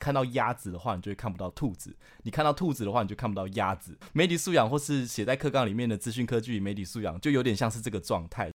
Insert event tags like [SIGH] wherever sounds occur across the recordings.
看到鸭子的话，你就会看不到兔子；你看到兔子的话，你就看不到鸭子。媒体素养或是写在课纲里面的资讯科技与媒体素养，就有点像是这个状态。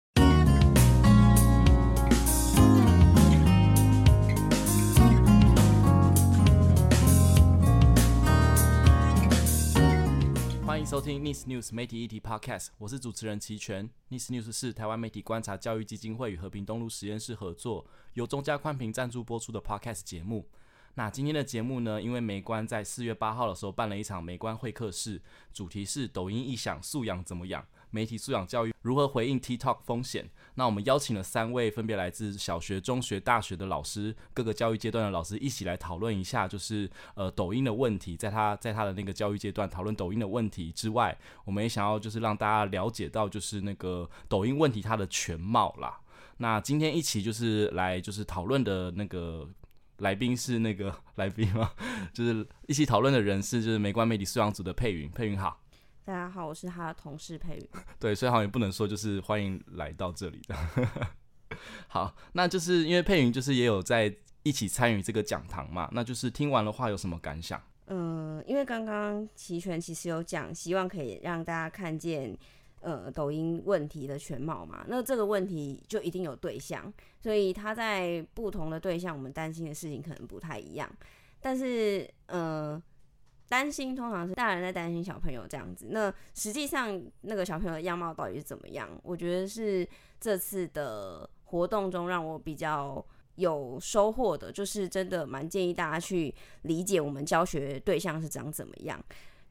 欢迎收听 n i s News 媒体议题 Podcast，我是主持人齐全。n i s News 是台湾媒体观察教育基金会与和平东路实验室合作，由中嘉宽频赞助播出的 Podcast 节目。那今天的节目呢，因为梅关在四月八号的时候办了一场梅关会客室，主题是抖音一响素养怎么养？媒体素养教育如何回应 TikTok 风险？那我们邀请了三位分别来自小学、中学、大学的老师，各个教育阶段的老师一起来讨论一下，就是呃抖音的问题，在他在他的那个教育阶段讨论抖音的问题之外，我们也想要就是让大家了解到就是那个抖音问题它的全貌啦。那今天一起就是来就是讨论的那个来宾是那个 [LAUGHS] 来宾吗？[LAUGHS] 就是一起讨论的人是就是美观媒体素养组的佩云，佩云好。大家好，我是他的同事佩云。[LAUGHS] 对，所以好像也不能说就是欢迎来到这里的。好，那就是因为佩云就是也有在一起参与这个讲堂嘛，那就是听完的话有什么感想？嗯，因为刚刚齐全其实有讲，希望可以让大家看见呃抖音问题的全貌嘛。那这个问题就一定有对象，所以他在不同的对象，我们担心的事情可能不太一样。但是，呃。担心通常是大人在担心小朋友这样子，那实际上那个小朋友的样貌到底是怎么样？我觉得是这次的活动中让我比较有收获的，就是真的蛮建议大家去理解我们教学对象是长怎么样，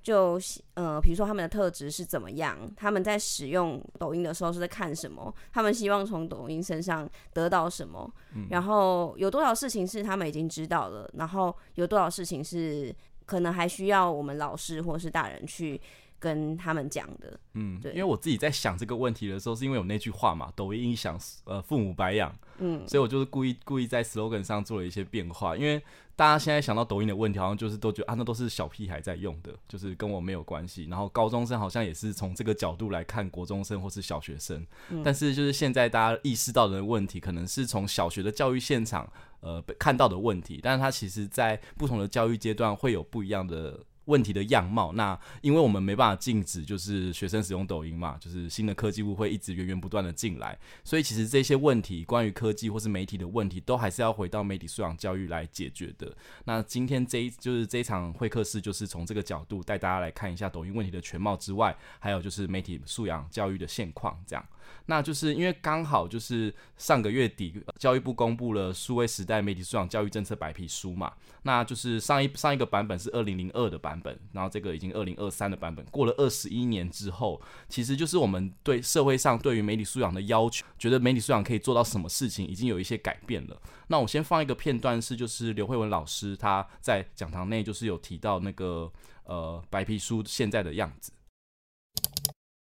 就呃，比如说他们的特质是怎么样，他们在使用抖音的时候是在看什么，他们希望从抖音身上得到什么，然后有多少事情是他们已经知道了，然后有多少事情是。可能还需要我们老师或是大人去跟他们讲的。嗯，对，因为我自己在想这个问题的时候，是因为有那句话嘛，“抖音想呃父母白养”，嗯，所以我就是故意故意在 slogan 上做了一些变化，因为。大家现在想到抖音的问题，好像就是都觉得啊，那都是小屁孩在用的，就是跟我没有关系。然后高中生好像也是从这个角度来看国中生或是小学生，嗯、但是就是现在大家意识到的问题，可能是从小学的教育现场呃看到的问题，但是它其实在不同的教育阶段会有不一样的。问题的样貌，那因为我们没办法禁止，就是学生使用抖音嘛，就是新的科技物会一直源源不断的进来，所以其实这些问题，关于科技或是媒体的问题，都还是要回到媒体素养教育来解决的。那今天这一就是这一场会客室，就是从这个角度带大家来看一下抖音问题的全貌之外，还有就是媒体素养教育的现况，这样。那就是因为刚好就是上个月底，教育部公布了数位时代媒体素养教育政策白皮书嘛，那就是上一上一个版本是二零零二的版本，然后这个已经二零二三的版本，过了二十一年之后，其实就是我们对社会上对于媒体素养的要求，觉得媒体素养可以做到什么事情，已经有一些改变了。那我先放一个片段，是就是刘慧文老师他在讲堂内就是有提到那个呃白皮书现在的样子。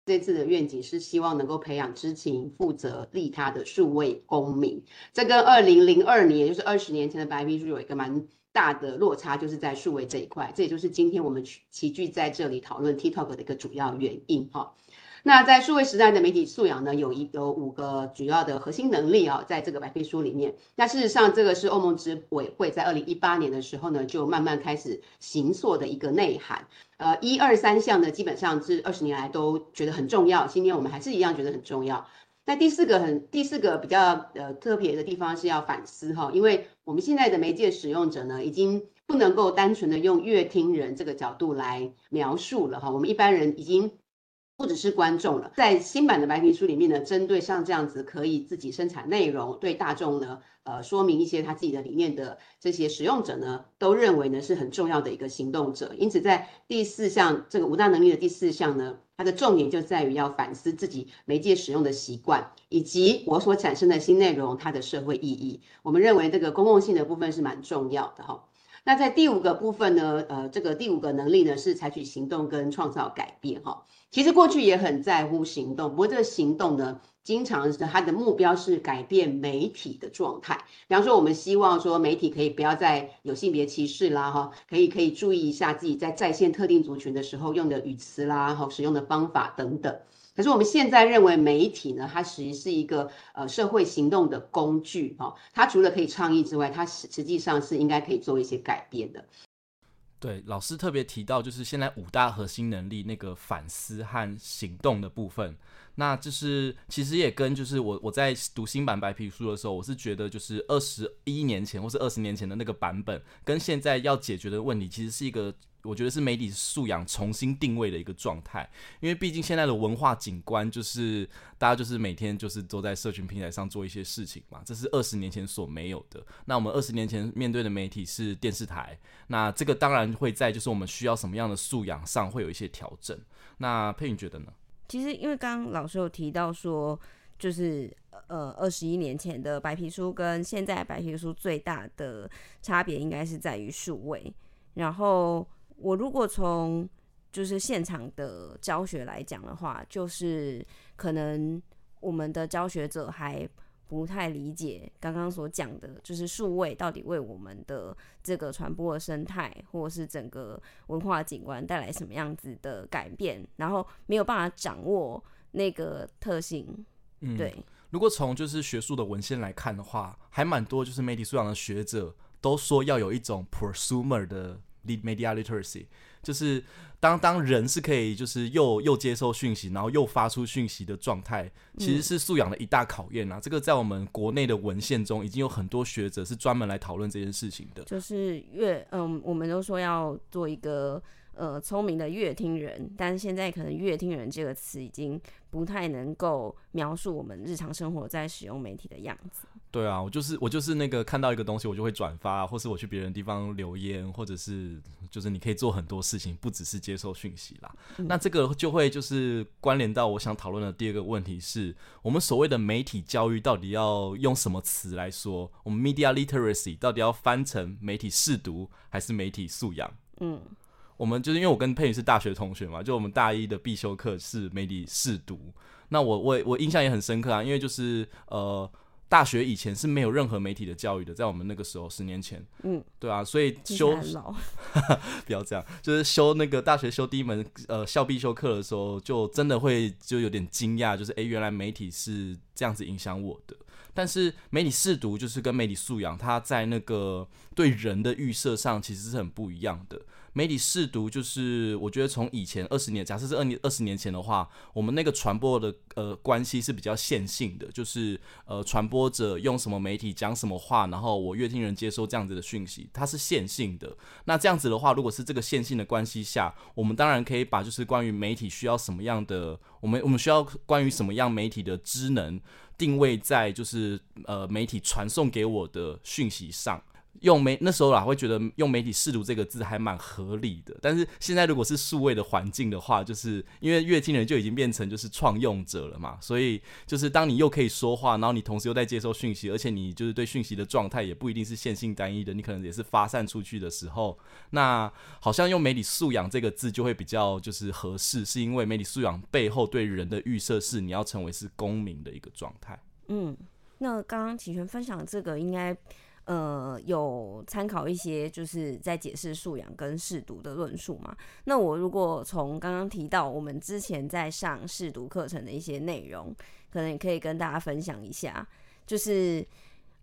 这次的愿景是希望能够培养知情、负责、利他的数位公民。这跟二零零二年，也就是二十年前的白皮书有一个蛮大的落差，就是在数位这一块。这也就是今天我们齐聚在这里讨论 TikTok 的一个主要原因哈。那在数位时代的媒体素养呢，有一有五个主要的核心能力啊，在这个白皮书里面。那事实上，这个是欧盟执委会在二零一八年的时候呢，就慢慢开始形塑的一个内涵。呃，一二三项呢，基本上是二十年来都觉得很重要，今天我们还是一样觉得很重要。那第四个很第四个比较呃特别的地方是要反思哈，因为我们现在的媒介使用者呢，已经不能够单纯的用阅听人这个角度来描述了哈，我们一般人已经。不只是观众了，在新版的白皮书里面呢，针对像这样子可以自己生产内容，对大众呢，呃，说明一些他自己的理念的这些使用者呢，都认为呢是很重要的一个行动者。因此，在第四项这个五大能力的第四项呢，它的重点就在于要反思自己媒介使用的习惯，以及我所产生的新内容它的社会意义。我们认为这个公共性的部分是蛮重要的哈。那在第五个部分呢，呃，这个第五个能力呢是采取行动跟创造改变哈。其实过去也很在乎行动，不过这个行动呢，经常是它的目标是改变媒体的状态。比方说，我们希望说媒体可以不要再有性别歧视啦，哈，可以可以注意一下自己在在线特定族群的时候用的语词啦，哈，使用的方法等等。可是我们现在认为媒体呢，它实际是一个呃社会行动的工具哦，它除了可以倡议之外，它实实际上是应该可以做一些改变的。对，老师特别提到，就是现在五大核心能力那个反思和行动的部分，那就是其实也跟就是我我在读新版白皮书的时候，我是觉得就是二十一年前或是二十年前的那个版本，跟现在要解决的问题，其实是一个。我觉得是媒体素养重新定位的一个状态，因为毕竟现在的文化景观就是大家就是每天就是都在社群平台上做一些事情嘛，这是二十年前所没有的。那我们二十年前面对的媒体是电视台，那这个当然会在就是我们需要什么样的素养上会有一些调整。那佩云觉得呢？其实因为刚刚老师有提到说，就是呃二十一年前的白皮书跟现在白皮书最大的差别应该是在于数位，然后。我如果从就是现场的教学来讲的话，就是可能我们的教学者还不太理解刚刚所讲的，就是数位到底为我们的这个传播的生态或者是整个文化景观带来什么样子的改变，然后没有办法掌握那个特性。嗯，对。如果从就是学术的文献来看的话，还蛮多就是媒体素养的学者都说要有一种 prosumer 的。Media literacy 就是当当人是可以就是又又接受讯息，然后又发出讯息的状态，其实是素养的一大考验啊。嗯、这个在我们国内的文献中，已经有很多学者是专门来讨论这件事情的。就是越嗯，我们都说要做一个呃聪明的乐听人，但是现在可能乐听人这个词已经不太能够描述我们日常生活在使用媒体的样子。对啊，我就是我就是那个看到一个东西，我就会转发，或是我去别人地方留言，或者是就是你可以做很多事情，不只是接受讯息啦。嗯。那这个就会就是关联到我想讨论的第二个问题是，我们所谓的媒体教育到底要用什么词来说？我们 media literacy 到底要翻成媒体试读还是媒体素养？嗯，我们就是因为我跟佩云是大学同学嘛，就我们大一的必修课是媒体试读。那我我我印象也很深刻啊，因为就是呃。大学以前是没有任何媒体的教育的，在我们那个时候，十年前，嗯，对啊，所以修，[LAUGHS] 不要这样，就是修那个大学修第一门呃校必修课的时候，就真的会就有点惊讶，就是哎，原来媒体是这样子影响我的。但是媒体试读就是跟媒体素养，它在那个对人的预设上其实是很不一样的。媒体试读就是，我觉得从以前二十年，假设是二年二十年前的话，我们那个传播的呃关系是比较线性的，就是呃传播者用什么媒体讲什么话，然后我阅听人接收这样子的讯息，它是线性的。那这样子的话，如果是这个线性的关系下，我们当然可以把就是关于媒体需要什么样的，我们我们需要关于什么样媒体的职能定位在就是呃媒体传送给我的讯息上。用媒那时候啊，会觉得用媒体试读这个字还蛮合理的。但是现在如果是数位的环境的话，就是因为阅听人就已经变成就是创用者了嘛，所以就是当你又可以说话，然后你同时又在接收讯息，而且你就是对讯息的状态也不一定是线性单一的，你可能也是发散出去的时候，那好像用媒体素养这个字就会比较就是合适，是因为媒体素养背后对人的预设是你要成为是公民的一个状态。嗯，那刚刚齐全分享这个应该。呃，有参考一些就是在解释素养跟试读的论述嘛。那我如果从刚刚提到我们之前在上试读课程的一些内容，可能也可以跟大家分享一下。就是，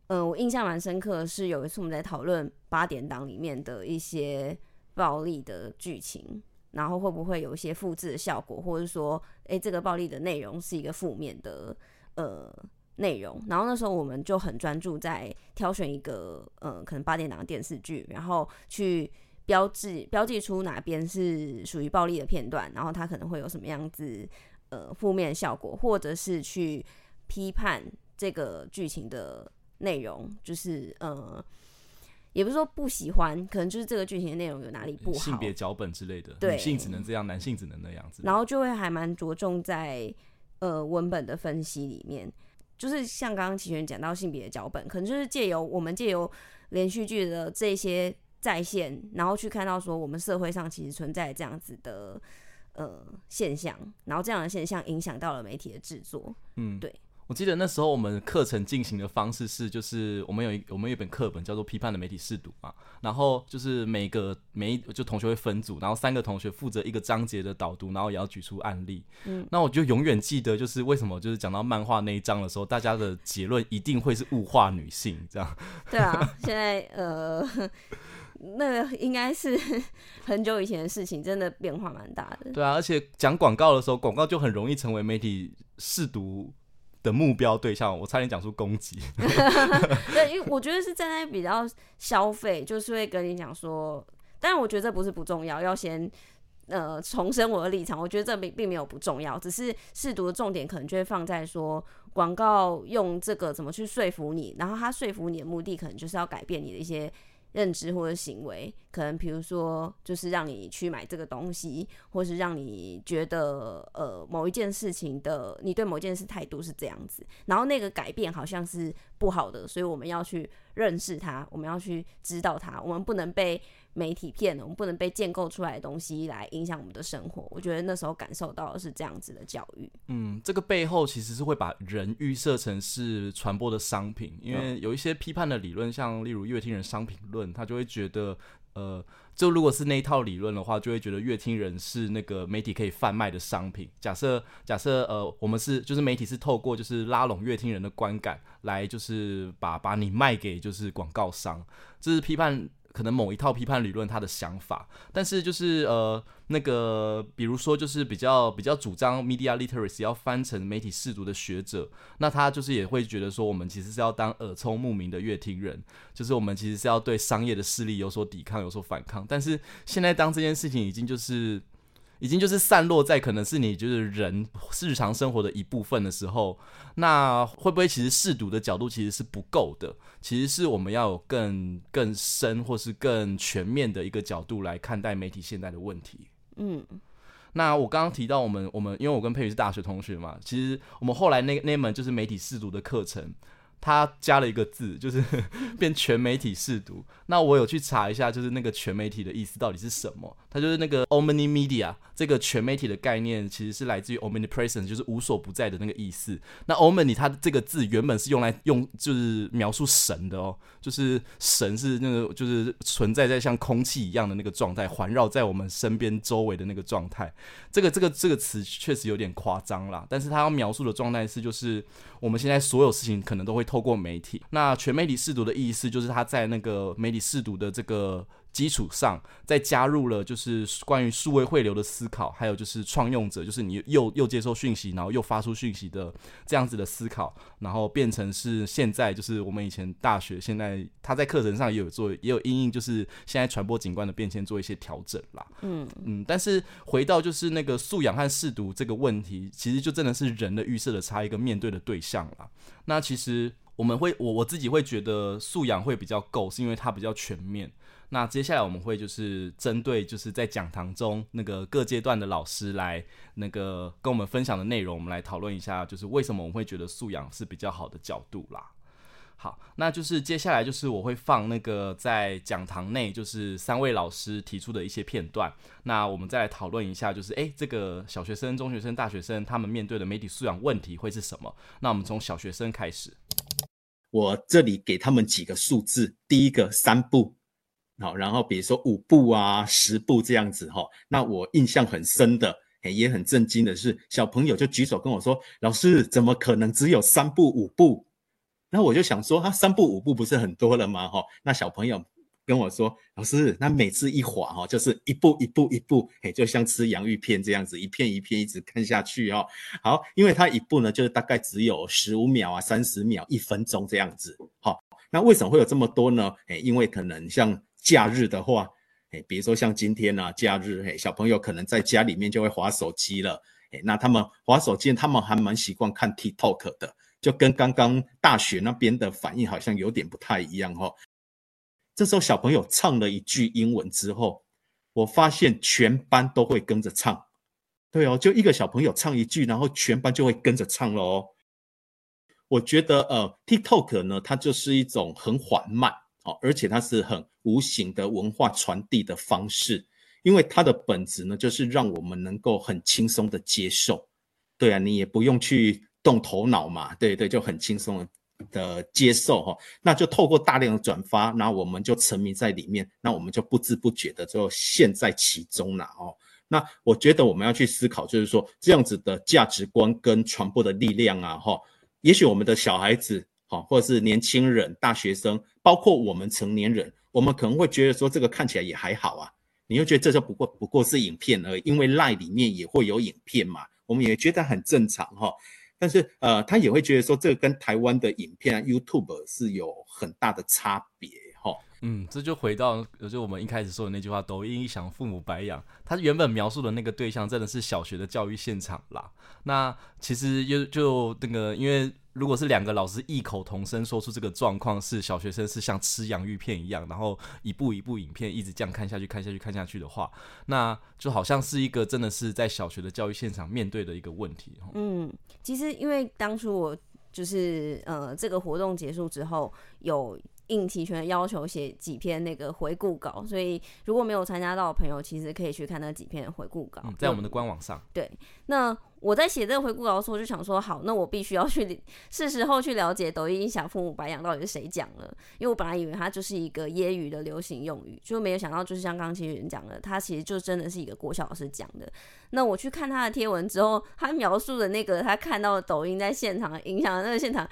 呃，我印象蛮深刻的是有一次我们在讨论八点档里面的一些暴力的剧情，然后会不会有一些复制的效果，或者说，哎、欸，这个暴力的内容是一个负面的，呃。内容，然后那时候我们就很专注在挑选一个，呃，可能八点档的电视剧，然后去标志标记出哪边是属于暴力的片段，然后它可能会有什么样子，呃，负面效果，或者是去批判这个剧情的内容，就是呃，也不是说不喜欢，可能就是这个剧情的内容有哪里不好，性别脚本之类的，对，女性只能这样，男性只能那样子，然后就会还蛮着重在呃文本的分析里面。就是像刚刚齐全讲到性别的脚本，可能就是借由我们借由连续剧的这些再现，然后去看到说我们社会上其实存在这样子的呃现象，然后这样的现象影响到了媒体的制作。嗯，对。我记得那时候我们课程进行的方式是，就是我们有一我们有一本课本叫做《批判的媒体试读》嘛，然后就是每个每一就同学会分组，然后三个同学负责一个章节的导读，然后也要举出案例。嗯，那我就永远记得，就是为什么就是讲到漫画那一章的时候，大家的结论一定会是物化女性这样。[LAUGHS] 对啊，现在呃，[LAUGHS] 那个应该是 [LAUGHS] 很久以前的事情，真的变化蛮大的。对啊，而且讲广告的时候，广告就很容易成为媒体试读的目标对象，我差点讲出攻击。[LAUGHS] 对，因为我觉得是站在比较消费，就是会跟你讲说，但是我觉得这不是不重要，要先呃重申我的立场。我觉得这并并没有不重要，只是试读的重点可能就会放在说，广告用这个怎么去说服你，然后他说服你的目的可能就是要改变你的一些。认知或者行为，可能比如说，就是让你去买这个东西，或是让你觉得，呃，某一件事情的，你对某件事态度是这样子，然后那个改变好像是不好的，所以我们要去认识它，我们要去知道它，我们不能被媒体骗了，我们不能被建构出来的东西来影响我们的生活。我觉得那时候感受到的是这样子的教育。嗯，这个背后其实是会把人预设成是传播的商品，因为有一些批判的理论，像例如乐听人商品论，他就会觉得，呃，就如果是那一套理论的话，就会觉得乐听人是那个媒体可以贩卖的商品。假设假设呃，我们是就是媒体是透过就是拉拢乐听人的观感来就是把把你卖给就是广告商，这是批判。可能某一套批判理论他的想法，但是就是呃那个，比如说就是比较比较主张 media literacy 要翻成媒体识读的学者，那他就是也会觉得说，我们其实是要当耳聪目明的乐听人，就是我们其实是要对商业的势力有所抵抗、有所反抗。但是现在当这件事情已经就是。已经就是散落在可能是你就是人日常生活的一部分的时候，那会不会其实试读的角度其实是不够的？其实是我们要有更更深或是更全面的一个角度来看待媒体现在的问题。嗯，那我刚刚提到我们我们因为我跟佩瑜是大学同学嘛，其实我们后来那那门就是媒体试读的课程。他加了一个字，就是 [LAUGHS] 变全媒体试读。那我有去查一下，就是那个全媒体的意思到底是什么？它就是那个 omnimedia 这个全媒体的概念，其实是来自于 omnipresent，就是无所不在的那个意思。那 omni 它这个字原本是用来用就是描述神的哦，就是神是那个就是存在在像空气一样的那个状态，环绕在我们身边周围的那个状态。这个这个这个词确实有点夸张啦，但是它要描述的状态是就是我们现在所有事情可能都会。透过媒体，那全媒体识读的意思就是他在那个媒体识读的这个基础上，再加入了就是关于数位汇流的思考，还有就是创用者，就是你又又接收讯息，然后又发出讯息的这样子的思考，然后变成是现在就是我们以前大学现在他在课程上也有做，也有因应就是现在传播景观的变迁做一些调整啦。嗯嗯，但是回到就是那个素养和适读这个问题，其实就真的是人的预设的差一个面对的对象啦。那其实我们会，我我自己会觉得素养会比较够，是因为它比较全面。那接下来我们会就是针对就是在讲堂中那个各阶段的老师来那个跟我们分享的内容，我们来讨论一下，就是为什么我们会觉得素养是比较好的角度啦。好，那就是接下来就是我会放那个在讲堂内就是三位老师提出的一些片段，那我们再来讨论一下，就是诶，这个小学生、中学生、大学生他们面对的媒体素养问题会是什么？那我们从小学生开始，我这里给他们几个数字，第一个三步，好，然后比如说五步啊、十步这样子哈。那我印象很深的，也很震惊的是，小朋友就举手跟我说：“老师，怎么可能只有三步、五步？”那我就想说，他三步五步不是很多了吗？哈，那小朋友跟我说，老师，那每次一滑哈，就是一步一步一步，嘿，就像吃洋芋片这样子，一片一片一直看下去哦。好，因为他一步呢，就是大概只有十五秒啊、三十秒、一分钟这样子。好，那为什么会有这么多呢？哎，因为可能像假日的话，哎，比如说像今天啊，假日，嘿，小朋友可能在家里面就会滑手机了。哎，那他们滑手机，他们还蛮习惯看 TikTok 的。就跟刚刚大学那边的反应好像有点不太一样哦。这时候小朋友唱了一句英文之后，我发现全班都会跟着唱。对哦，就一个小朋友唱一句，然后全班就会跟着唱了哦。我觉得呃，TikTok 呢，它就是一种很缓慢哦，而且它是很无形的文化传递的方式，因为它的本质呢，就是让我们能够很轻松的接受。对啊，你也不用去动头脑嘛，对对，就很轻松的接受哈，那就透过大量的转发，然后我们就沉迷在里面，那我们就不知不觉的就陷在其中了哦。那我觉得我们要去思考，就是说这样子的价值观跟传播的力量啊哈，也许我们的小孩子好，或者是年轻人、大学生，包括我们成年人，我们可能会觉得说这个看起来也还好啊，你又觉得这就不过不过是影片而已，因为 LINE 里面也会有影片嘛，我们也觉得很正常哈。但是，呃，他也会觉得说，这个跟台湾的影片啊，YouTube 是有很大的差别，嗯，这就回到，就我们一开始说的那句话，抖音一响，父母白养。他原本描述的那个对象，真的是小学的教育现场啦。那其实就就那个，因为。如果是两个老师异口同声说出这个状况是小学生是像吃洋芋片一样，然后一部一部影片一直这样看下去、看下去、看下去的话，那就好像是一个真的是在小学的教育现场面对的一个问题。嗯，其实因为当初我就是呃这个活动结束之后有。应齐全的要求写几篇那个回顾稿，所以如果没有参加到的朋友，其实可以去看那几篇回顾稿，嗯，在我们的官网上。对，那我在写这个回顾稿的时候，就想说，好，那我必须要去是时候去了解抖音响父母白养到底是谁讲了，因为我本来以为它就是一个业余的流行用语，就没有想到就是像刚刚齐全讲的，他其实就真的是一个国小老师讲的。那我去看他的贴文之后，他描述的那个他看到抖音在现场影响的那个现场。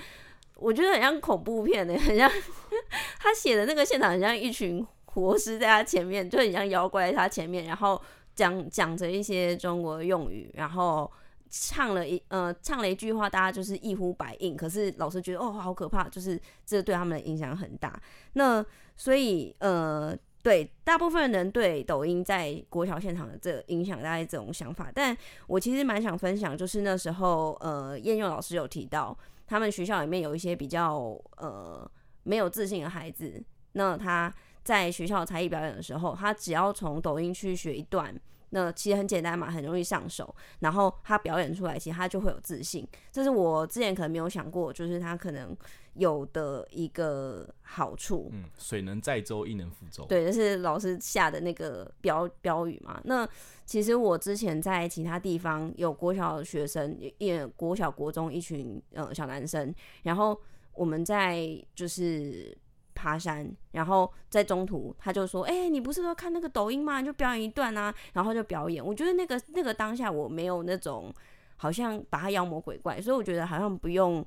我觉得很像恐怖片的，[LAUGHS] 很像 [LAUGHS] 他写的那个现场，很像一群活尸在他前面，就很像妖怪在他前面，然后讲讲着一些中国用语，然后唱了一呃唱了一句话，大家就是一呼百应。可是老师觉得哦好可怕，就是这对他们的影响很大。那所以呃对大部分人对抖音在国小现场的这个影响大概这种想法，但我其实蛮想分享，就是那时候呃晏佑老师有提到。他们学校里面有一些比较呃没有自信的孩子，那他在学校才艺表演的时候，他只要从抖音去学一段，那其实很简单嘛，很容易上手，然后他表演出来，其实他就会有自信。这是我之前可能没有想过，就是他可能有的一个好处。嗯，水能载舟，亦能覆舟。对，就是老师下的那个标标语嘛。那其实我之前在其他地方有国小学生，也国小国中一群呃小男生，然后我们在就是爬山，然后在中途他就说：“哎、欸，你不是说看那个抖音吗？就表演一段啊。”然后就表演。我觉得那个那个当下我没有那种好像把他妖魔鬼怪，所以我觉得好像不用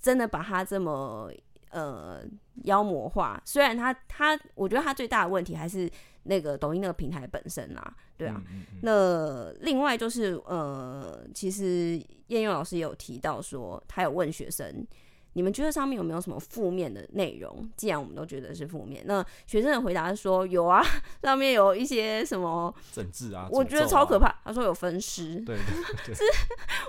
真的把他这么呃妖魔化。虽然他他，我觉得他最大的问题还是。那个抖音那个平台本身啦，对啊，嗯嗯嗯，那另外就是呃，其实燕佑老师也有提到说，他有问学生，你们觉得上面有没有什么负面的内容？既然我们都觉得是负面，那学生的回答是说有啊，[LAUGHS] 上面有一些什么整治啊，我觉得超可怕。他说有分尸，[LAUGHS] 对，是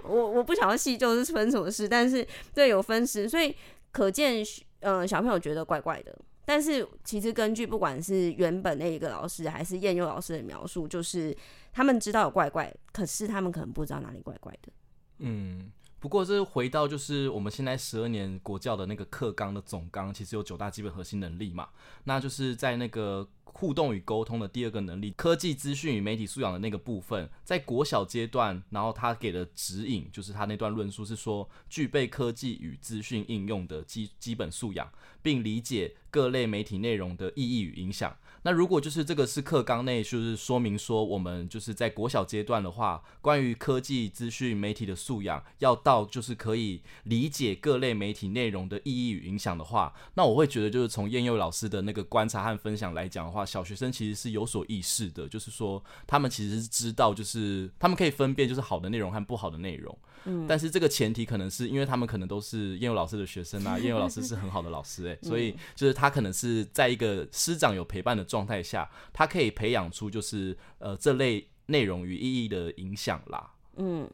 我我不想要细究是分什么尸，但是对有分尸，所以可见呃小朋友觉得怪怪的。但是其实根据不管是原本那一个老师还是燕佑老师的描述，就是他们知道有怪怪，可是他们可能不知道哪里怪怪的。嗯，不过这回到就是我们现在十二年国教的那个课纲的总纲，其实有九大基本核心能力嘛，那就是在那个。互动与沟通的第二个能力，科技资讯与媒体素养的那个部分，在国小阶段，然后他给的指引就是他那段论述是说，具备科技与资讯应用的基基本素养，并理解各类媒体内容的意义与影响。那如果就是这个是课纲内，就是说明说我们就是在国小阶段的话，关于科技资讯媒体的素养要到就是可以理解各类媒体内容的意义与影响的话，那我会觉得就是从燕佑老师的那个观察和分享来讲的话，小学生其实是有所意识的，就是说他们其实是知道，就是他们可以分辨就是好的内容和不好的内容。嗯，但是这个前提可能是因为他们可能都是燕友老师的学生啊，[LAUGHS] 燕友老师是很好的老师诶、欸，所以就是他可能是在一个师长有陪伴的状态下，他可以培养出就是呃这类内容与意义的影响啦。嗯，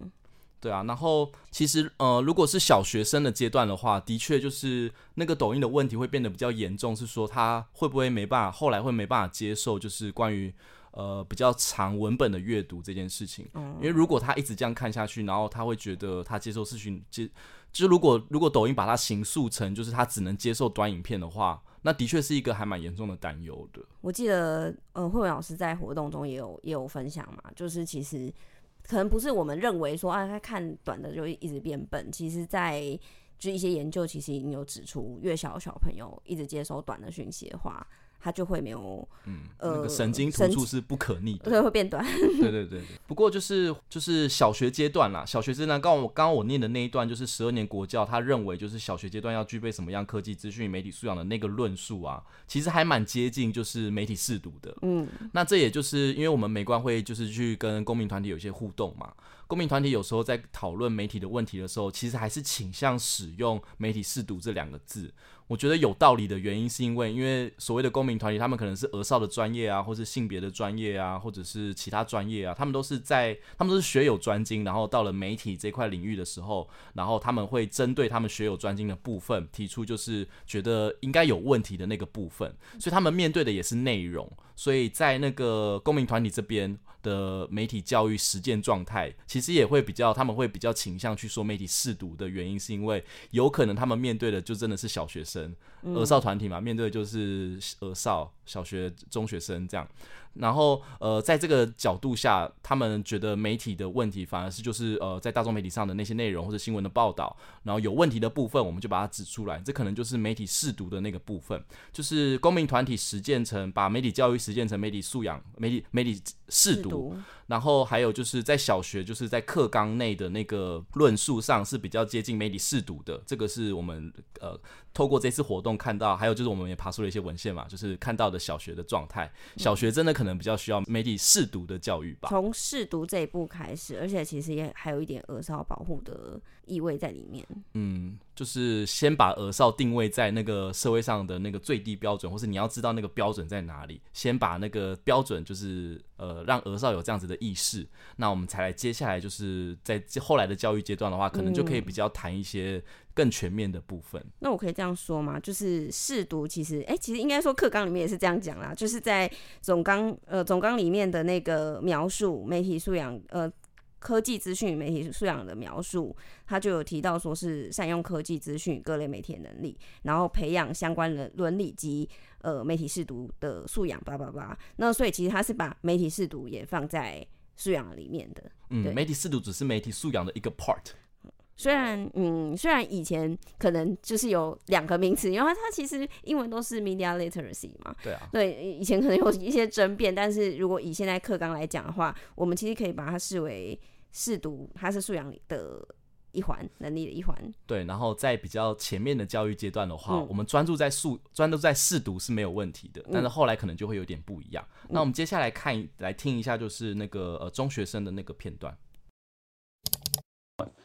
对啊。然后其实呃如果是小学生的阶段的话，的确就是那个抖音的问题会变得比较严重，是说他会不会没办法，后来会没办法接受，就是关于。呃，比较长文本的阅读这件事情，嗯，因为如果他一直这样看下去，然后他会觉得他接受视讯接，就如果如果抖音把它形塑成就是他只能接受短影片的话，那的确是一个还蛮严重的担忧的。我记得呃，慧文老师在活动中也有也有分享嘛，就是其实可能不是我们认为说啊，他看短的就一直变笨。其实，在就一些研究，其实已经有指出，越小小朋友一直接收短的讯息的话。它就会没有，嗯，呃，那个神经突触是不可逆的，对，会变短。[LAUGHS] 对对对对。不过就是就是小学阶段啦，小学阶段，刚我刚刚我念的那一段，就是十二年国教，他认为就是小学阶段要具备什么样科技资讯媒体素养的那个论述啊，其实还蛮接近就是媒体试读的。嗯，那这也就是因为我们美观会就是去跟公民团体有一些互动嘛。公民团体有时候在讨论媒体的问题的时候，其实还是倾向使用“媒体试读”这两个字。我觉得有道理的原因，是因为因为所谓的公民团体，他们可能是儿少的专业啊，或是性别的专业啊，或者是其他专业啊，他们都是在他们都是学有专精，然后到了媒体这块领域的时候，然后他们会针对他们学有专精的部分，提出就是觉得应该有问题的那个部分，所以他们面对的也是内容。所以在那个公民团体这边的媒体教育实践状态，其实也会比较，他们会比较倾向去说媒体试读的原因，是因为有可能他们面对的就真的是小学生、儿少团体嘛，面对的就是儿少、小学、中学生这样。然后，呃，在这个角度下，他们觉得媒体的问题反而是就是呃，在大众媒体上的那些内容或者新闻的报道，然后有问题的部分，我们就把它指出来。这可能就是媒体试读的那个部分，就是公民团体实践成把媒体教育实践成媒体素养、媒体媒体试读。然后还有就是在小学，就是在课纲内的那个论述上是比较接近媒体试读的。这个是我们呃透过这次活动看到，还有就是我们也爬出了一些文献嘛，就是看到的小学的状态。小学真的可能比较需要媒体试读的教育吧。从试读这一步开始，而且其实也还有一点儿少保护的意味在里面。嗯。就是先把儿少定位在那个社会上的那个最低标准，或是你要知道那个标准在哪里，先把那个标准就是呃让儿少有这样子的意识，那我们才来接下来就是在后来的教育阶段的话，可能就可以比较谈一些更全面的部分。嗯。那我可以这样说吗？就是试读其实哎、欸，其实应该说课纲里面也是这样讲啦，就是在总纲呃总纲里面的那个描述媒体素养呃。科技资讯与媒体素养的描述，他就有提到说是善用科技资讯各类媒体的能力，然后培养相关的伦理及呃媒体识读的素养，叭叭叭。那所以其实他是把媒体识读也放在素养里面的。嗯，媒体识读只是媒体素养的一个 part。虽然嗯，虽然以前可能就是有两个名词，因为它其实英文都是 media literacy 嘛。对啊。对，以前可能有一些争辩，但是如果以现在课纲来讲的话，我们其实可以把它视为。识读，它是素养里的一环，能力的一环。对，然后在比较前面的教育阶段的话，嗯、我们专注在素，专注在试读是没有问题的。但是后来可能就会有点不一样。嗯、那我们接下来看，来听一下，就是那个呃中学生的那个片段。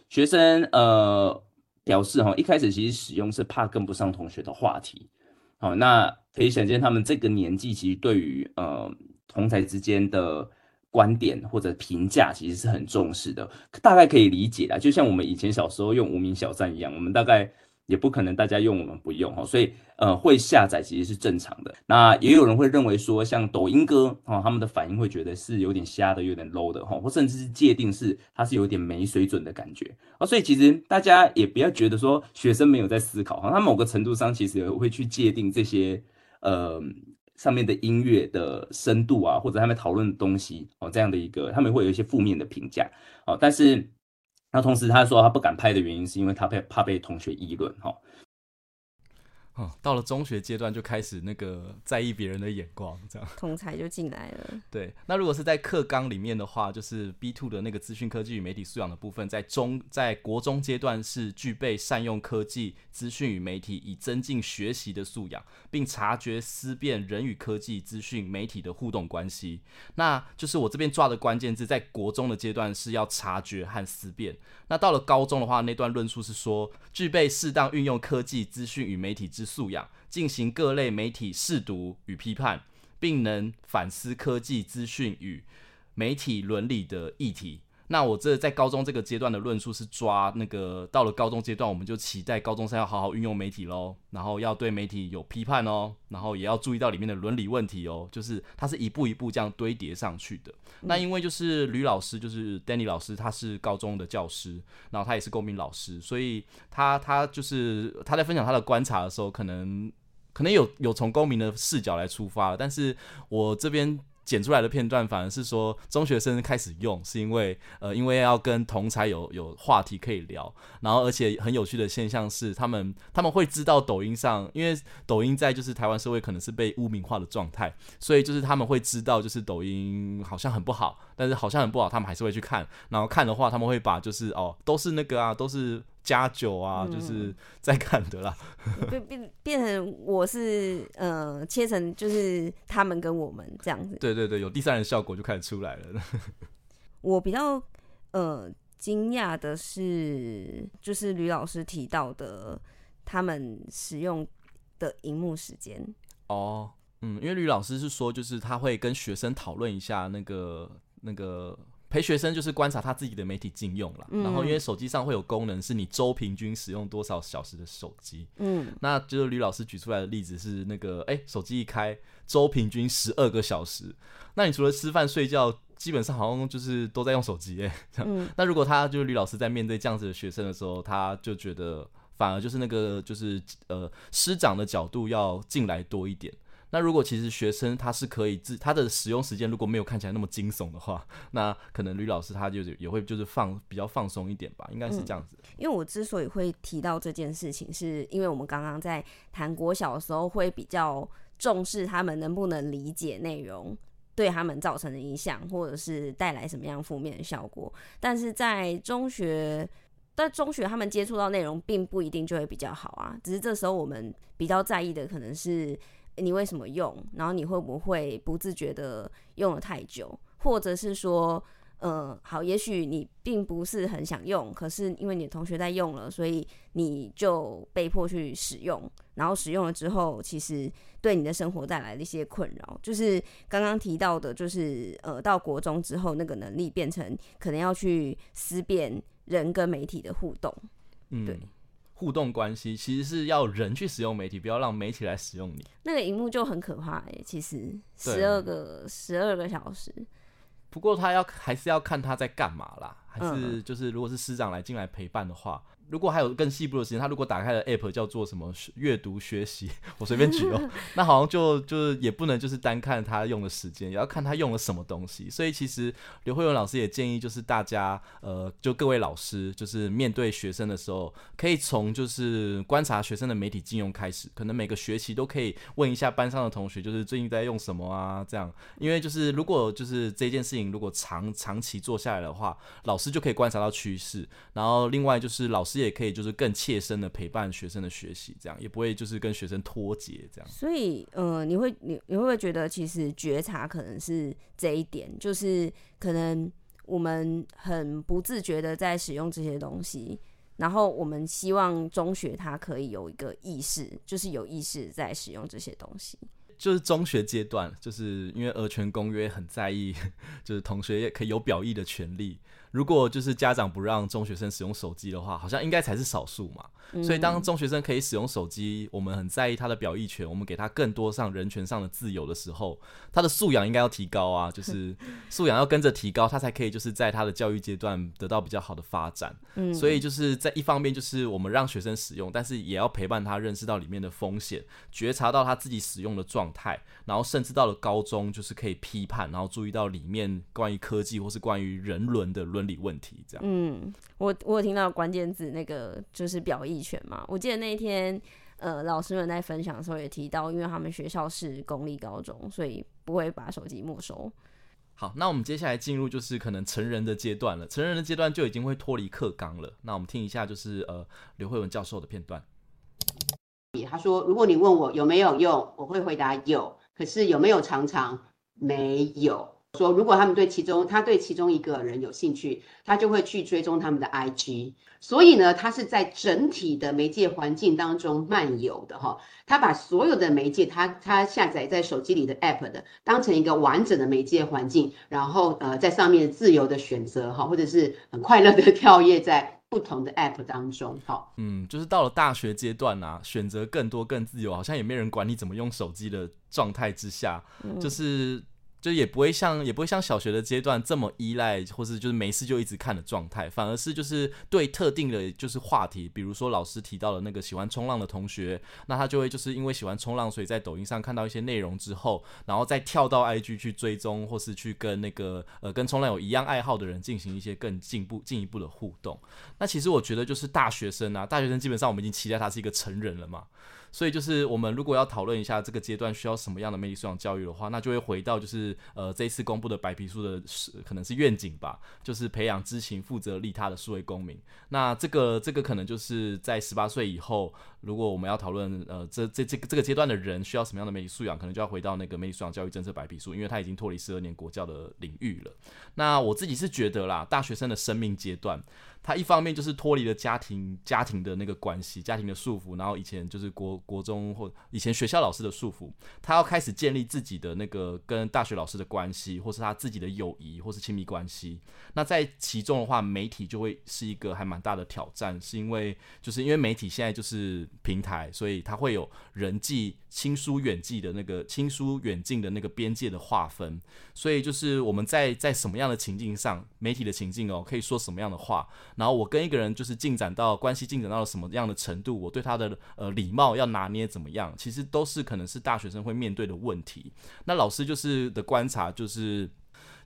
学生呃表示哈，一开始其实使用是怕跟不上同学的话题。好，那可以想见他们这个年纪其实对于呃同侪之间的。观点或者评价其实是很重视的，大概可以理解啦。就像我们以前小时候用无名小站一样，我们大概也不可能大家用我们不用哈，所以呃会下载其实是正常的。那也有人会认为说，像抖音歌啊，他们的反应会觉得是有点瞎的、有点 low 的哈，或甚至是界定是它是有点没水准的感觉啊。所以其实大家也不要觉得说学生没有在思考哈，他某个程度上其实也会去界定这些呃。上面的音乐的深度啊，或者他们讨论的东西哦，这样的一个，他们会有一些负面的评价哦。但是，那同时他说他不敢拍的原因，是因为他被怕被同学议论哈。到了中学阶段就开始那个在意别人的眼光，这样同才就进来了。对，那如果是在课纲里面的话，就是 B two 的那个资讯科技与媒体素养的部分，在中在国中阶段是具备善用科技资讯与媒体以增进学习的素养，并察觉思辨人与科技资讯媒体的互动关系。那就是我这边抓的关键字，在国中的阶段是要察觉和思辨。那到了高中的话，那段论述是说具备适当运用科技资讯与媒体之素养，进行各类媒体试读与批判，并能反思科技资讯与媒体伦理的议题。那我这在高中这个阶段的论述是抓那个，到了高中阶段，我们就期待高中生要好好运用媒体喽，然后要对媒体有批判哦，然后也要注意到里面的伦理问题哦，就是它是一步一步这样堆叠上去的。那因为就是吕老师，就是 Danny 老师，他是高中的教师，然后他也是公民老师，所以他他就是他在分享他的观察的时候，可能可能有有从公民的视角来出发，但是我这边。剪出来的片段反而是说中学生开始用，是因为呃，因为要跟同才有有话题可以聊，然后而且很有趣的现象是，他们他们会知道抖音上，因为抖音在就是台湾社会可能是被污名化的状态，所以就是他们会知道就是抖音好像很不好，但是好像很不好，他们还是会去看，然后看的话他们会把就是哦都是那个啊都是。加酒啊，就是在看的啦，变变变成我是呃切成就是他们跟我们这样子。对对对，有第三人效果就开始出来了。我比较呃惊讶的是，就是吕老师提到的他们使用的荧幕时间。哦，嗯，因为吕老师是说，就是他会跟学生讨论一下那个那个。陪学生就是观察他自己的媒体禁用了，嗯、然后因为手机上会有功能，是你周平均使用多少小时的手机。嗯，那就是吕老师举出来的例子是那个，哎、欸，手机一开，周平均十二个小时。那你除了吃饭睡觉，基本上好像就是都在用手机哎。嗯，那如果他就是吕老师在面对这样子的学生的时候，他就觉得反而就是那个就是呃师长的角度要进来多一点。那如果其实学生他是可以自他的使用时间如果没有看起来那么惊悚的话，[LAUGHS] 那可能吕老师他就是也会就是放比较放松一点吧，应该是这样子。因为我之所以会提到这件事情，是因为我们刚刚在谈国小的时候会比较重视他们能不能理解内容对他们造成的影响，或者是带来什么样负面的效果。但是在中学，在中学他们接触到内容并不一定就会比较好啊，只是这时候我们比较在意的可能是。你为什么用？然后你会不会不自觉的用了太久？或者是说，呃，好，也许你并不是很想用，可是因为你的同学在用了，所以你就被迫去使用。然后使用了之后，其实对你的生活带来了一些困扰。就是刚刚提到的，就是呃，到国中之后，那个能力变成可能要去思辨人跟媒体的互动。嗯，对。互动关系其实是要人去使用媒体，不要让媒体来使用你。那个荧幕就很可怕哎、欸，其实十二个十二个小时。不过他要还是要看他在干嘛啦，还是就是如果是师长来进来陪伴的话。如果还有更细部的时间，他如果打开了 app 叫做什么阅读学习，[LAUGHS] 我随便举哦，[LAUGHS] 那好像就就是也不能就是单看他用的时间，也要看他用了什么东西。所以其实刘慧文老师也建议，就是大家呃，就各位老师，就是面对学生的时候，可以从就是观察学生的媒体禁用开始，可能每个学期都可以问一下班上的同学，就是最近在用什么啊？这样，因为就是如果就是这件事情如果长长期做下来的话，老师就可以观察到趋势，然后另外就是老师。也可以就是更切身的陪伴学生的学习，这样也不会就是跟学生脱节这样。所以，呃，你会你你会不会觉得其实觉察可能是这一点，就是可能我们很不自觉的在使用这些东西，然后我们希望中学它可以有一个意识，就是有意识在使用这些东西。就是中学阶段，就是因为儿权公约很在意，[LAUGHS] 就是同学也可以有表意的权利。如果就是家长不让中学生使用手机的话，好像应该才是少数嘛。所以当中学生可以使用手机，我们很在意他的表意权，我们给他更多上人权上的自由的时候，他的素养应该要提高啊，[LAUGHS] 就是素养要跟着提高，他才可以就是在他的教育阶段得到比较好的发展。所以就是在一方面就是我们让学生使用，但是也要陪伴他认识到里面的风险，觉察到他自己使用的状态，然后甚至到了高中就是可以批判，然后注意到里面关于科技或是关于人伦的伦理问题。这样，嗯，我我有听到关键字那个就是表意权嘛，我记得那一天，呃，老师们在分享的时候也提到，因为他们学校是公立高中，所以不会把手机没收。好，那我们接下来进入就是可能成人的阶段了，成人的阶段就已经会脱离课纲了。那我们听一下就是呃刘慧文教授的片段。他说：“如果你问我有没有用，我会回答有，可是有没有常常没有。”说，如果他们对其中，他对其中一个人有兴趣，他就会去追踪他们的 IG。所以呢，他是在整体的媒介环境当中漫游的哈。他把所有的媒介，他他下载在手机里的 App 的，当成一个完整的媒介环境，然后呃，在上面自由的选择哈，或者是很快乐的跳跃在不同的 App 当中。好，嗯，就是到了大学阶段啊，选择更多更自由，好像也没人管你怎么用手机的状态之下，就是。就也不会像也不会像小学的阶段这么依赖，或是就是没事就一直看的状态，反而是就是对特定的就是话题，比如说老师提到了那个喜欢冲浪的同学，那他就会就是因为喜欢冲浪，所以在抖音上看到一些内容之后，然后再跳到 IG 去追踪，或是去跟那个呃跟冲浪有一样爱好的人进行一些更进步进一步的互动。那其实我觉得就是大学生啊，大学生基本上我们已经期待他是一个成人了嘛。所以就是我们如果要讨论一下这个阶段需要什么样的媒体素养教育的话，那就会回到就是呃这一次公布的白皮书的是可能是愿景吧，就是培养知情、负责、利他的数位公民。那这个这个可能就是在十八岁以后，如果我们要讨论呃这这这个这个阶段的人需要什么样的媒体素养，可能就要回到那个媒体素养教育政策白皮书，因为它已经脱离十二年国教的领域了。那我自己是觉得啦，大学生的生命阶段。他一方面就是脱离了家庭家庭的那个关系，家庭的束缚，然后以前就是国国中或以前学校老师的束缚，他要开始建立自己的那个跟大学老师的关系，或是他自己的友谊或是亲密关系。那在其中的话，媒体就会是一个还蛮大的挑战，是因为就是因为媒体现在就是平台，所以它会有人际亲疏远近的那个亲疏远近的那个边界的划分，所以就是我们在在什么样的情境上，媒体的情境哦，可以说什么样的话。然后我跟一个人就是进展到关系进展到了什么样的程度，我对他的呃礼貌要拿捏怎么样，其实都是可能是大学生会面对的问题。那老师就是的观察就是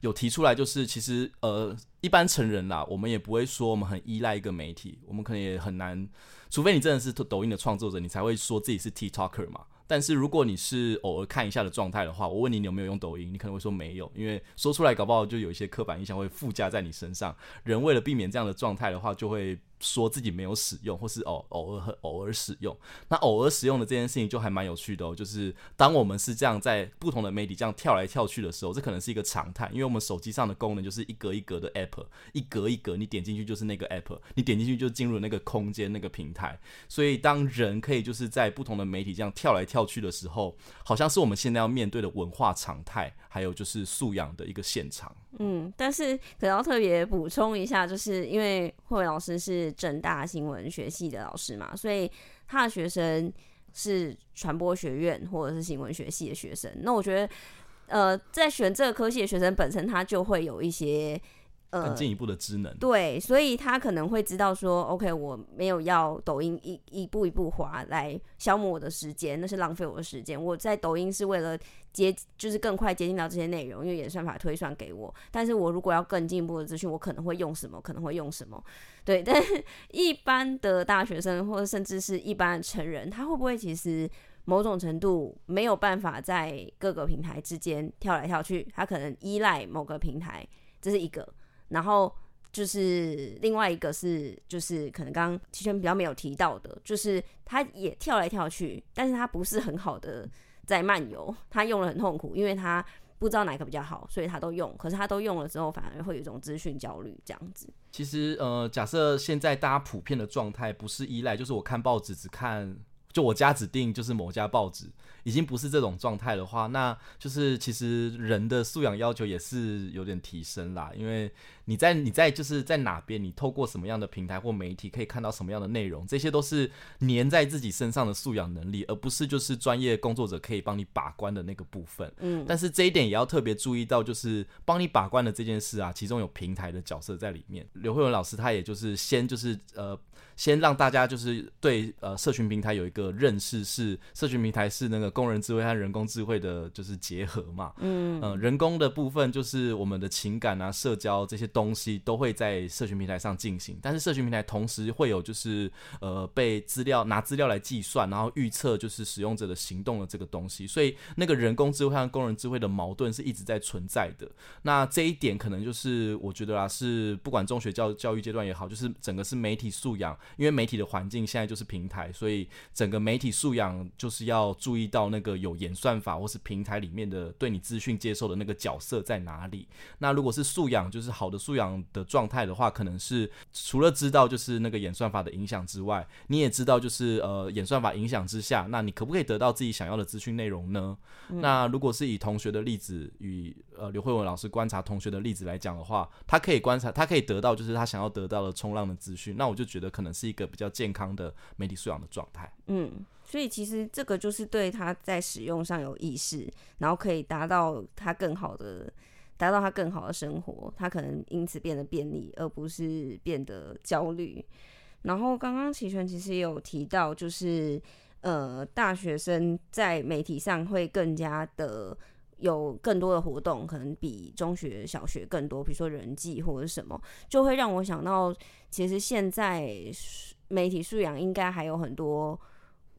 有提出来，就是其实呃一般成人啦，我们也不会说我们很依赖一个媒体，我们可能也很难，除非你真的是抖音的创作者，你才会说自己是 TikToker 嘛。但是如果你是偶尔看一下的状态的话，我问你你有没有用抖音，你可能会说没有，因为说出来搞不好就有一些刻板印象会附加在你身上。人为了避免这样的状态的话，就会。说自己没有使用，或是偶偶尔和偶尔使用，那偶尔使用的这件事情就还蛮有趣的哦。就是当我们是这样在不同的媒体这样跳来跳去的时候，这可能是一个常态，因为我们手机上的功能就是一格一格的 app，一格一格，你点进去就是那个 app，你点进去就进入那个空间那个平台。所以当人可以就是在不同的媒体这样跳来跳去的时候，好像是我们现在要面对的文化常态，还有就是素养的一个现场。嗯，但是可能要特别补充一下，就是因为慧伟老师是政大新闻学系的老师嘛，所以他的学生是传播学院或者是新闻学系的学生。那我觉得，呃，在选这个科系的学生本身，他就会有一些。更进一步的职能、呃，对，所以他可能会知道说，OK，我没有要抖音一一步一步滑来消磨我的时间，那是浪费我的时间。我在抖音是为了接，就是更快接近到这些内容，因为演算法推算给我。但是我如果要更进一步的资讯，我可能会用什么？可能会用什么？对，但是一般的大学生或者甚至是一般的成人，他会不会其实某种程度没有办法在各个平台之间跳来跳去？他可能依赖某个平台，这是一个。然后就是另外一个是，就是可能刚刚齐全比较没有提到的，就是他也跳来跳去，但是他不是很好的在漫游，他用了很痛苦，因为他不知道哪个比较好，所以他都用，可是他都用了之后，反而会有一种资讯焦虑这样子。其实呃，假设现在大家普遍的状态不是依赖，就是我看报纸只看，就我家指定就是某家报纸。已经不是这种状态的话，那就是其实人的素养要求也是有点提升啦。因为你在你在就是在哪边，你透过什么样的平台或媒体可以看到什么样的内容，这些都是粘在自己身上的素养能力，而不是就是专业工作者可以帮你把关的那个部分。嗯，但是这一点也要特别注意到，就是帮你把关的这件事啊，其中有平台的角色在里面。刘慧文老师他也就是先就是呃。先让大家就是对呃社群平台有一个认识，是社群平台是那个工人智慧和人工智慧的，就是结合嘛。嗯嗯、呃，人工的部分就是我们的情感啊、社交这些东西都会在社群平台上进行，但是社群平台同时会有就是呃被资料拿资料来计算，然后预测就是使用者的行动的这个东西，所以那个人工智慧和工人智慧的矛盾是一直在存在的。那这一点可能就是我觉得啊，是不管中学教教育阶段也好，就是整个是媒体素养。因为媒体的环境现在就是平台，所以整个媒体素养就是要注意到那个有演算法或是平台里面的对你资讯接受的那个角色在哪里。那如果是素养，就是好的素养的状态的话，可能是除了知道就是那个演算法的影响之外，你也知道就是呃演算法影响之下，那你可不可以得到自己想要的资讯内容呢？嗯。那如果是以同学的例子与呃刘慧文老师观察同学的例子来讲的话，他可以观察，他可以得到就是他想要得到的冲浪的资讯，那我就觉得可能是一个比较健康的媒体素养的状态。嗯，所以其实这个就是对他在使用上有意识，然后可以达到他更好的。达到他更好的生活，他可能因此变得便利，而不是变得焦虑。然后刚刚齐全其实也有提到，就是呃，大学生在媒体上会更加的有更多的活动，可能比中学、小学更多，比如说人际或者什么，就会让我想到，其实现在媒体素养应该还有很多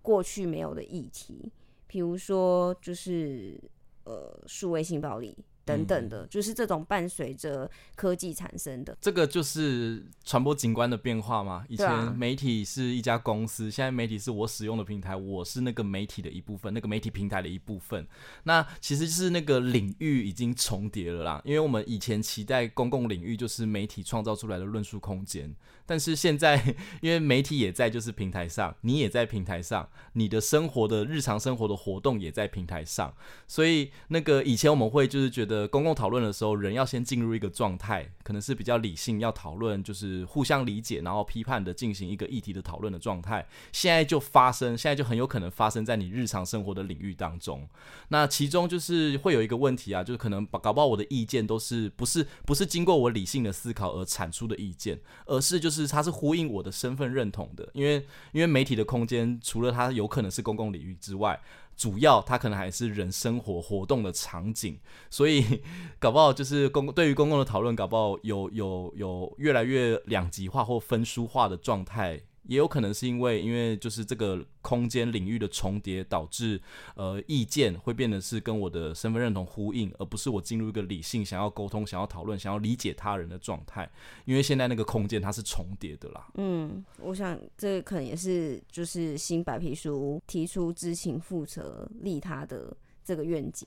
过去没有的议题，比如说就是呃，数位性暴力。等等的，就是这种伴随着科技产生的，这个就是传播景观的变化嘛。以前媒体是一家公司，现在媒体是我使用的平台，我是那个媒体的一部分，那个媒体平台的一部分。那其实是那个领域已经重叠了啦，因为我们以前期待公共领域就是媒体创造出来的论述空间。但是现在，[LAUGHS] 因为媒体也在就是平台上，你也在平台上，你的生活的日常生活的活动也在平台上，所以那个以前我们会就是觉得公共讨论的时候，人要先进入一个状态，可能是比较理性，要讨论就是互相理解，然后批判的进行一个议题的讨论的状态。现在就发生，现在就很有可能发生在你日常生活的领域当中。那其中就是会有一个问题啊，就是可能搞不好我的意见都是不是不是经过我理性的思考而产出的意见，而是就。是，它是呼应我的身份认同的，因为因为媒体的空间，除了它有可能是公共领域之外，主要它可能还是人生活活动的场景，所以搞不好就是公对于公共的讨论，搞不好有有有越来越两极化或分书化的状态。也有可能是因为，因为就是这个空间领域的重叠，导致呃意见会变得是跟我的身份认同呼应，而不是我进入一个理性想要沟通、想要讨论、想要理解他人的状态。因为现在那个空间它是重叠的啦。嗯，我想这可能也是就是新白皮书提出知情负责利他的这个愿景。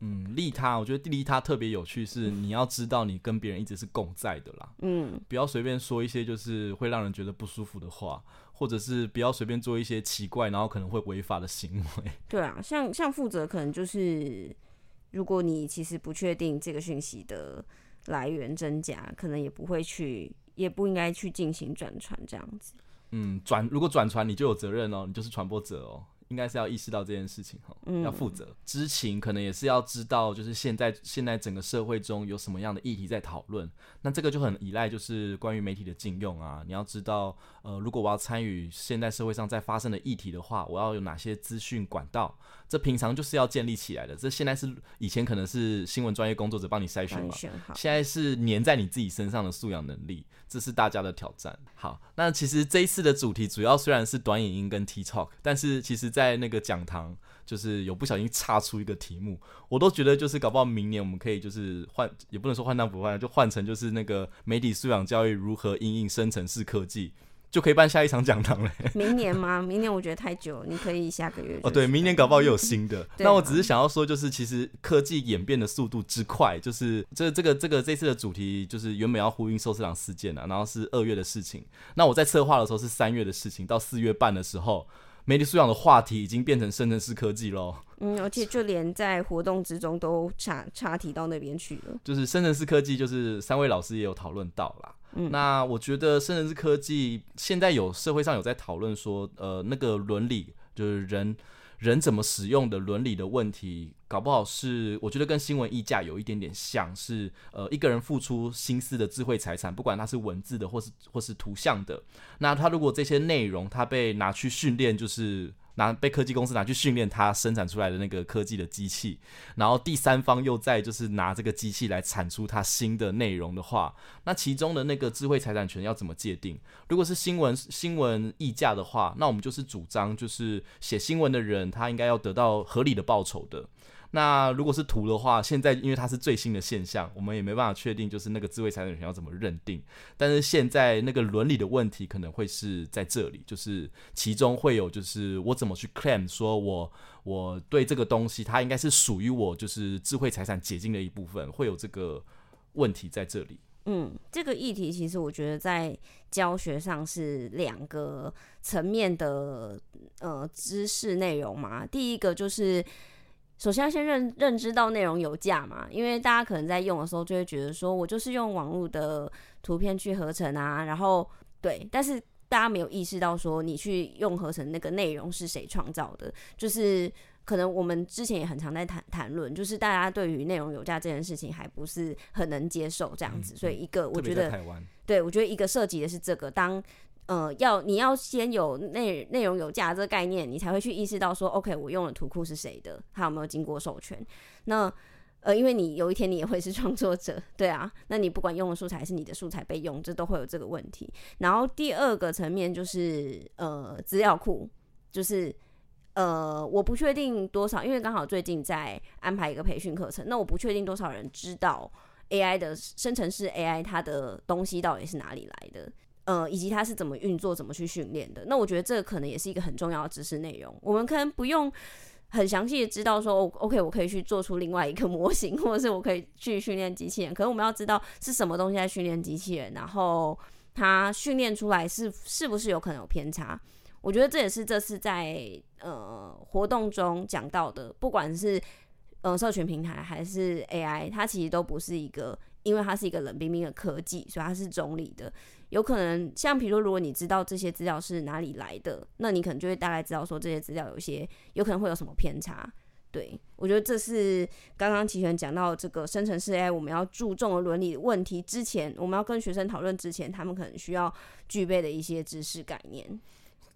嗯，利他，我觉得利他特别有趣，是你要知道你跟别人一直是共在的啦。嗯，不要随便说一些就是会让人觉得不舒服的话，或者是不要随便做一些奇怪然后可能会违法的行为。[LAUGHS] 对啊，像像负责可能就是，如果你其实不确定这个讯息的来源真假，可能也不会去，也不应该去进行转传这样子。嗯，转如果转传你就有责任哦，你就是传播者哦。应该是要意识到这件事情哈，要负责。知情可能也是要知道，就是现在现在整个社会中有什么样的议题在讨论。那这个就很依赖就是关于媒体的禁用啊。你要知道，呃，如果我要参与现在社会上在发生的议题的话，我要有哪些资讯管道？这平常就是要建立起来的。这现在是以前可能是新闻专业工作者帮你筛选嘛，现在是粘在你自己身上的素养能力，这是大家的挑战。好，那其实这一次的主题主要虽然是短影音跟 TikTok，但是其实在那个讲堂就是有不小心岔出一个题目，我都觉得就是搞不好明年我们可以就是换，也不能说换汤不换，就换成就是那个媒体素养教育如何应应生成式科技。就可以办下一场讲堂嘞。[LAUGHS] 明年吗？明年我觉得太久，你可以下个月。哦，对，明年搞不好又有新的。那我只是想要说，就是其实科技演变的速度之快，就是这这个这个这次的主题就是原本要呼应寿司郎事件啊，然后是二月的事情。那我在策划的时候是三月的事情，到四月半的时候，媒体素养的话题已经变成生成式科技喽。嗯，而且就连在活动之中都插插提到那边去了。就是生成式科技，就是三位老师也有讨论到啦。那我觉得生成式科技现在有社会上有在讨论说，呃，那个伦理就是人人怎么使用的伦理的问题，搞不好是我觉得跟新闻议价有一点点像是，呃，一个人付出心思的智慧财产，不管它是文字的或是或是图像的，那他如果这些内容他被拿去训练，就是。拿被科技公司拿去训练它生产出来的那个科技的机器，然后第三方又在就是拿这个机器来产出它新的内容的话，那其中的那个智慧财产权要怎么界定？如果是新闻新闻溢价的话，那我们就是主张就是写新闻的人他应该要得到合理的报酬的。那如果是图的话，现在因为它是最新的现象，我们也没办法确定就是那个智慧财产权要怎么认定。但是现在那个伦理的问题可能会是在这里，就是其中会有就是我怎么去 claim 说我我对这个东西它应该是属于我就是智慧财产结晶的一部分，会有这个问题在这里。嗯，这个议题其实我觉得在教学上是两个层面的呃知识内容嘛。第一个就是。首先要先认认知到内容有价嘛，因为大家可能在用的时候就会觉得说，我就是用网络的图片去合成啊，然后对，但是大家没有意识到说，你去用合成那个内容是谁创造的，就是可能我们之前也很常在谈谈论，就是大家对于内容有价这件事情还不是很能接受这样子，所以一个我觉得，对，我觉得一个涉及的是这个当。呃，要你要先有内内容有价这个概念，你才会去意识到说，OK，我用的图库是谁的，他有没有经过授权？那呃，因为你有一天你也会是创作者，对啊，那你不管用的素材是你的素材被用，这都会有这个问题。然后第二个层面就是呃资料库，就是呃我不确定多少，因为刚好最近在安排一个培训课程，那我不确定多少人知道 AI 的生成式 AI 它的东西到底是哪里来的。呃，以及它是怎么运作、怎么去训练的？那我觉得这个可能也是一个很重要的知识内容。我们可能不用很详细的知道说，OK，我可以去做出另外一个 [LAUGHS] 模型，或者是我可以去训练机器人。可是我们要知道是什么东西在训练机器人，然后它训练出来是是不是有可能有偏差？我觉得这也是这次在呃活动中讲到的，不管是呃社群平台还是 AI，它其实都不是一个。因为它是一个冷冰冰的科技，所以它是中立的。有可能像比如说，如果你知道这些资料是哪里来的，那你可能就会大概知道说这些资料有些有可能会有什么偏差。对，我觉得这是刚刚齐全讲到这个生成式 AI 我们要注重的伦理问题之前，我们要跟学生讨论之前，他们可能需要具备的一些知识概念。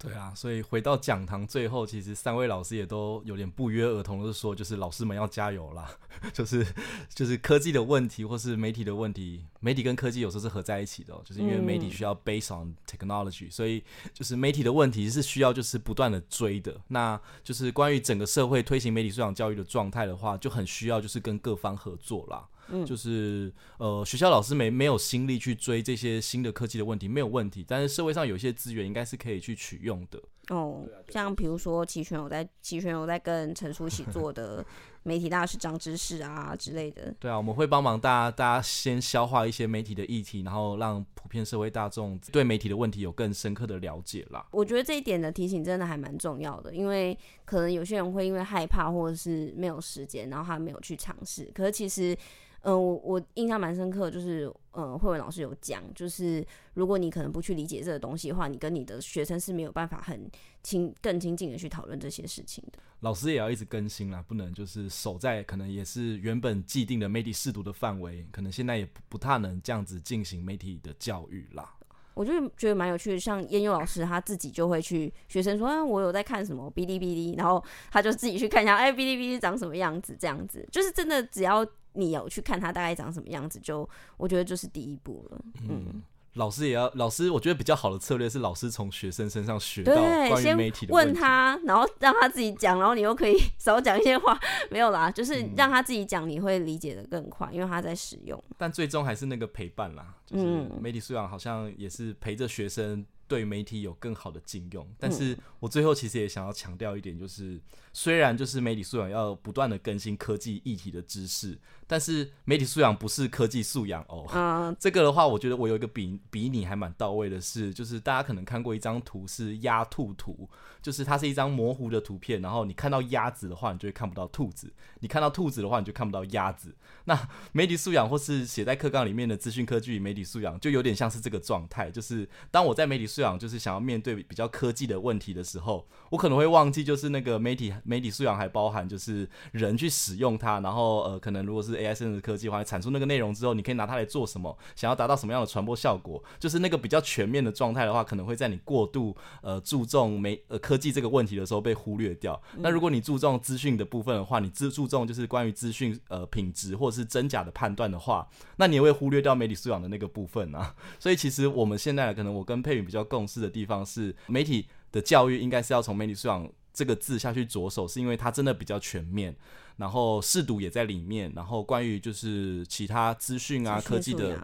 对啊，所以回到讲堂最后，其实三位老师也都有点不约而同的说，就是老师们要加油啦，[LAUGHS] 就是就是科技的问题或是媒体的问题，媒体跟科技有时候是合在一起的喔，就是因为媒体需要 based on technology，所以就是媒体的问题是需要就是不断的追的。那就是关于整个社会推行媒体素养教育的状态的话，就很需要就是跟各方合作啦。嗯，就是呃，学校老师没没有心力去追这些新的科技的问题，没有问题。但是社会上有些资源应该是可以去取用的。哦，像比如说齐全有在齐全有在跟陈叔一起做的媒体大使长知识啊之类的。[LAUGHS] 对啊，我们会帮忙大家，大家先消化一些媒体的议题，然后让普遍社会大众对媒体的问题有更深刻的了解啦。我觉得这一点的提醒真的还蛮重要的，因为可能有些人会因为害怕或者是没有时间，然后他没有去尝试。可是其实。嗯、呃，我我印象蛮深刻，就是呃，慧文老师有讲，就是如果你可能不去理解这个东西的话，你跟你的学生是没有办法很亲、更亲近的去讨论这些事情的。老师也要一直更新啦，不能就是守在可能也是原本既定的媒体识读的范围，可能现在也不不太能这样子进行媒体的教育啦。我就觉得蛮有趣的，像燕佑老师他自己就会去学生说啊，我有在看什么哔哩哔哩，然后他就自己去看一下，哎、欸，哔哩哔哩长什么样子，这样子就是真的只要。你有去看他大概长什么样子，就我觉得就是第一步了。嗯，嗯，老师也要，老师我觉得比较好的策略是老师从学生身上学到关于媒体的问题，问他，然后让他自己讲，然后你又可以少讲一些话。没有啦，就是让他自己讲，你会理解的更快，因为他在使用。但最终还是那个陪伴啦，就是媒体素养好像也是陪着学生。对媒体有更好的应用，但是我最后其实也想要强调一点，就是虽然就是媒体素养要不断的更新科技议题的知识，但是媒体素养不是科技素养哦。嗯，[LAUGHS] 这个的话，我觉得我有一个比比你还蛮到位的是，就是大家可能看过一张图是鸭兔图，就是它是一张模糊的图片，然后你看到鸭子的话，你就会看不到兔子；你看到兔子的话，你就看不到鸭子。那 [LAUGHS] 媒体素养或是写在课纲里面的资讯科技与媒体素养，就有点像是这个状态，就是当我在媒体素养就是想要面对比较科技的问题的时候，我可能会忘记，就是那个媒体媒体素养还包含就是人去使用它，然后呃，可能如果是 AI 生成科技的话，产出那个内容之后，你可以拿它来做什么，想要达到什么样的传播效果，就是那个比较全面的状态的话，可能会在你过度呃注重媒呃科技这个问题的时候被忽略掉。那如果你注重资讯的部分的话，你只注重就是关于资讯呃品质或者是真假的判断的话，那你也会忽略掉媒体素养的那个部分啊。[LAUGHS] 所以其实我们现在可能我跟佩宇比较共识的地方是，媒体的教育应该是要从媒体素养这个字下去着手，是因为它真的比较全面，然后试读也在里面，然后关于就是其他资讯啊、科技的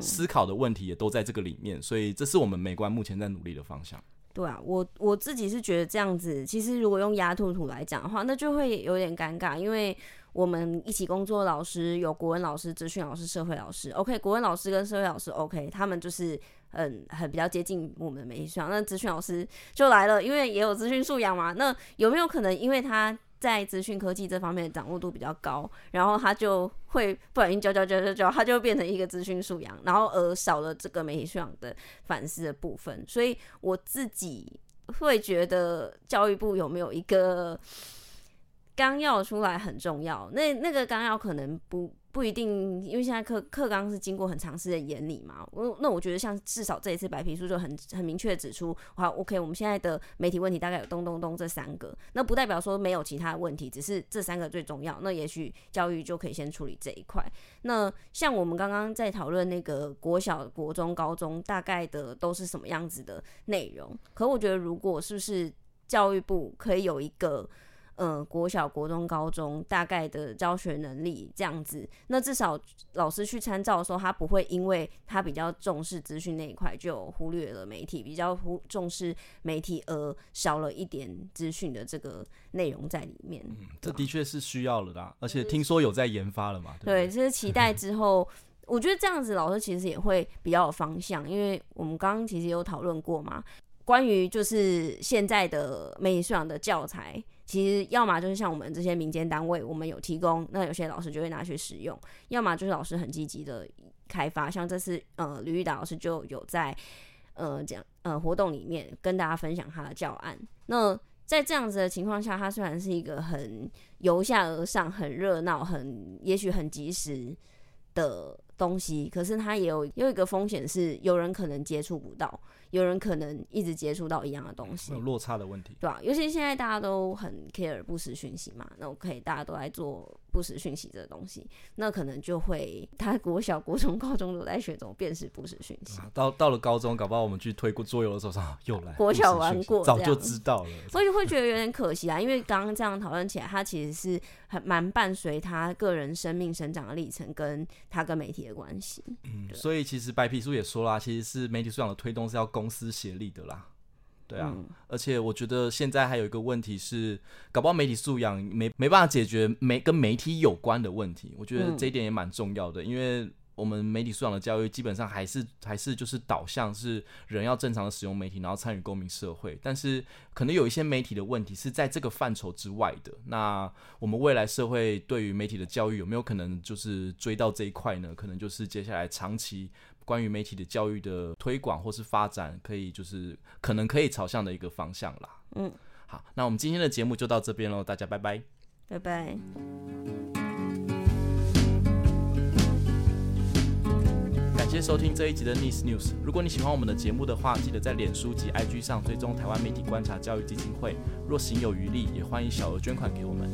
思考的问题也都在这个里面，所以这是我们美观目前在努力的方向。对啊，我我自己是觉得这样子，其实如果用鸭兔兔来讲的话，那就会有点尴尬，因为我们一起工作的老师有国文老师、资讯老师、社会老师。OK，国文老师跟社会老师 OK，他们就是。很很比较接近我们的媒体素养，那资讯老师就来了，因为也有资讯素养嘛。那有没有可能，因为他在资讯科技这方面的掌握度比较高，然后他就会不小心教教教教教，他就变成一个资讯素养，然后而少了这个媒体素养的反思的部分。所以我自己会觉得教育部有没有一个纲要出来很重要。那那个纲要可能不。不一定，因为现在课课纲是经过很长时间的研拟嘛。我那我觉得像至少这一次白皮书就很很明确指出，好，OK，我们现在的媒体问题大概有咚咚咚这三个，那不代表说没有其他问题，只是这三个最重要。那也许教育就可以先处理这一块。那像我们刚刚在讨论那个国小、国中、高中大概的都是什么样子的内容，可我觉得如果是不是教育部可以有一个。嗯，国小、国中、高中大概的教学能力这样子，那至少老师去参照的时候，他不会因为他比较重视资讯那一块，就忽略了媒体；比较忽重视媒体而少了一点资讯的这个内容在里面。嗯，这的确是需要了啦，而且听说有在研发了嘛？对，对，这是期待之后，我觉得这样子老师其实也会比较有方向，因为我们刚刚其实有讨论过嘛，关于就是现在的媒体素养的教材。其实，要么就是像我们这些民间单位，我们有提供，那有些老师就会拿去使用；要么就是老师很积极的开发，像这次呃吕玉达老师就有在呃讲呃活动里面跟大家分享他的教案。那在这样子的情况下，他虽然是一个很由下而上、很热闹、很也许很及时的东西，可是它也有有一个风险是，有人可能接触不到。有人可能一直接触到一样的东西，有落差的问题，对吧？尤其现在大家都很 care 不实讯息嘛，那我可以大家都在做不实讯息这个东西，那可能就会他国小、国中、高中都在学怎么辨识不实讯息。到到了高中，搞不好我们去推过桌游的时候，上又来国小玩过，早就知道了，所以会觉得有点可惜啊。因为刚刚这样讨论起来，他其实是很蛮伴随他个人生命成长的历程，跟他跟媒体的关系。嗯，所以其实白皮书也说啦，其实是媒体素养的推动是要。公司协力的啦，对啊，嗯、而且我觉得现在还有一个问题是，搞不好媒体素养没没办法解决媒跟媒体有关的问题，我觉得这一点也蛮重要的，嗯、因为。我们媒体素养的教育基本上还是还是就是导向是人要正常的使用媒体，然后参与公民社会。但是可能有一些媒体的问题是在这个范畴之外的。那我们未来社会对于媒体的教育有没有可能就是追到这一块呢？可能就是接下来长期关于媒体的教育的推广或是发展，可以就是可能可以朝向的一个方向啦。嗯，好，那我们今天的节目就到这边喽，大家拜拜，拜拜。感谢收听这一集的 Nice News。如果你喜欢我们的节目的话，记得在脸书及 IG 上追踪台湾媒体观察教育基金会。若行有余力，也欢迎小额捐款给我们。